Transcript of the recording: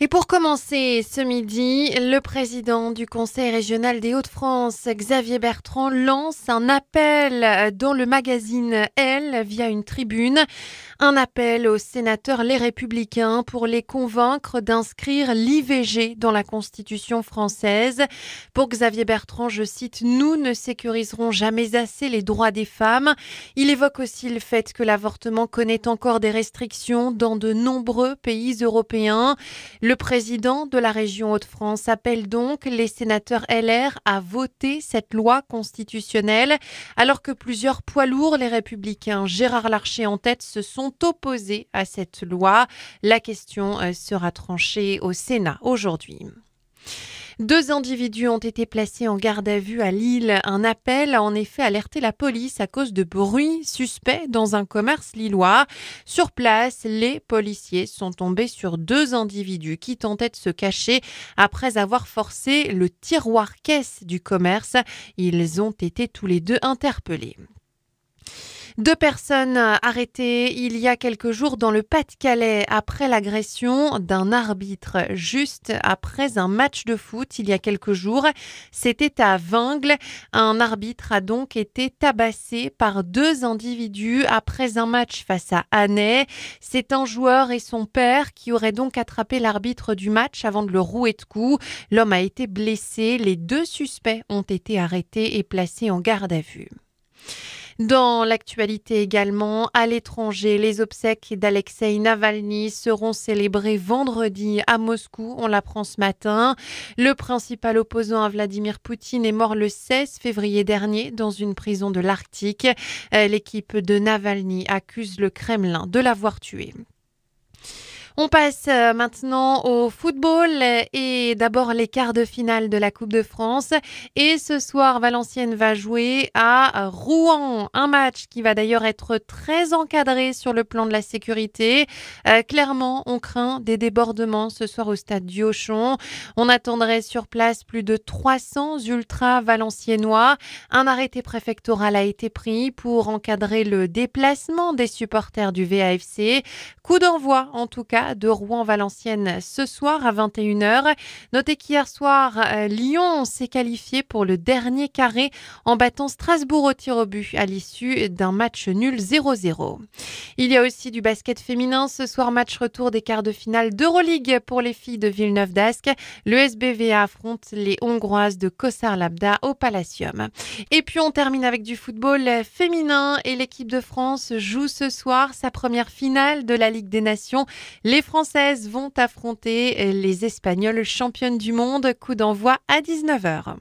Et pour commencer ce midi, le président du Conseil régional des Hauts-de-France, Xavier Bertrand, lance un appel dans le magazine Elle via une tribune. Un appel aux sénateurs les républicains pour les convaincre d'inscrire l'IVG dans la Constitution française. Pour Xavier Bertrand, je cite, Nous ne sécuriserons jamais assez les droits des femmes. Il évoque aussi le fait que l'avortement connaît encore des restrictions dans de nombreux pays européens. Le président de la région Hauts-de-France appelle donc les sénateurs LR à voter cette loi constitutionnelle, alors que plusieurs poids lourds, les républicains, Gérard Larcher en tête, se sont opposés à cette loi. La question euh, sera tranchée au Sénat aujourd'hui. Deux individus ont été placés en garde à vue à Lille. Un appel a en effet alerté la police à cause de bruits suspects dans un commerce lillois. Sur place, les policiers sont tombés sur deux individus qui tentaient de se cacher après avoir forcé le tiroir caisse du commerce. Ils ont été tous les deux interpellés. Deux personnes arrêtées il y a quelques jours dans le Pas-de-Calais après l'agression d'un arbitre juste après un match de foot il y a quelques jours. C'était à Vingles. Un arbitre a donc été tabassé par deux individus après un match face à Annay. C'est un joueur et son père qui auraient donc attrapé l'arbitre du match avant de le rouer de coups. L'homme a été blessé. Les deux suspects ont été arrêtés et placés en garde à vue. Dans l'actualité également, à l'étranger, les obsèques d'Alexei Navalny seront célébrées vendredi à Moscou. On l'apprend ce matin. Le principal opposant à Vladimir Poutine est mort le 16 février dernier dans une prison de l'Arctique. Euh, l'équipe de Navalny accuse le Kremlin de l'avoir tué. On passe euh, maintenant au football et d'abord les quarts de finale de la Coupe de France. Et ce soir, Valenciennes va jouer à Rouen. Un match qui va d'ailleurs être très encadré sur le plan de la sécurité. Euh, clairement, on craint des débordements ce soir au stade du Auchon. On attendrait sur place plus de 300 ultras valenciennois. Un arrêté préfectoral a été pris pour encadrer le déplacement des supporters du VAFC. Coup d'envoi en tout cas de Rouen-Valenciennes ce soir à 21h. Notez qu'hier soir, euh, Lyon s'est qualifié pour le dernier carré en battant Strasbourg au tir au but à l'issue d'un match nul 0-0. Il y a aussi du basket féminin ce soir, match retour des quarts de finale d'Euroleague pour les filles de Villeneuve d'Ascq. Le SBVA affronte les Hongroises de Kossar Labda au Palacium. Et puis on termine avec du football féminin et l'équipe de France joue ce soir sa première finale de la Ligue des Nations. Les Françaises vont affronter les Espagnols championnes du monde. Coup d'envoi à 19h.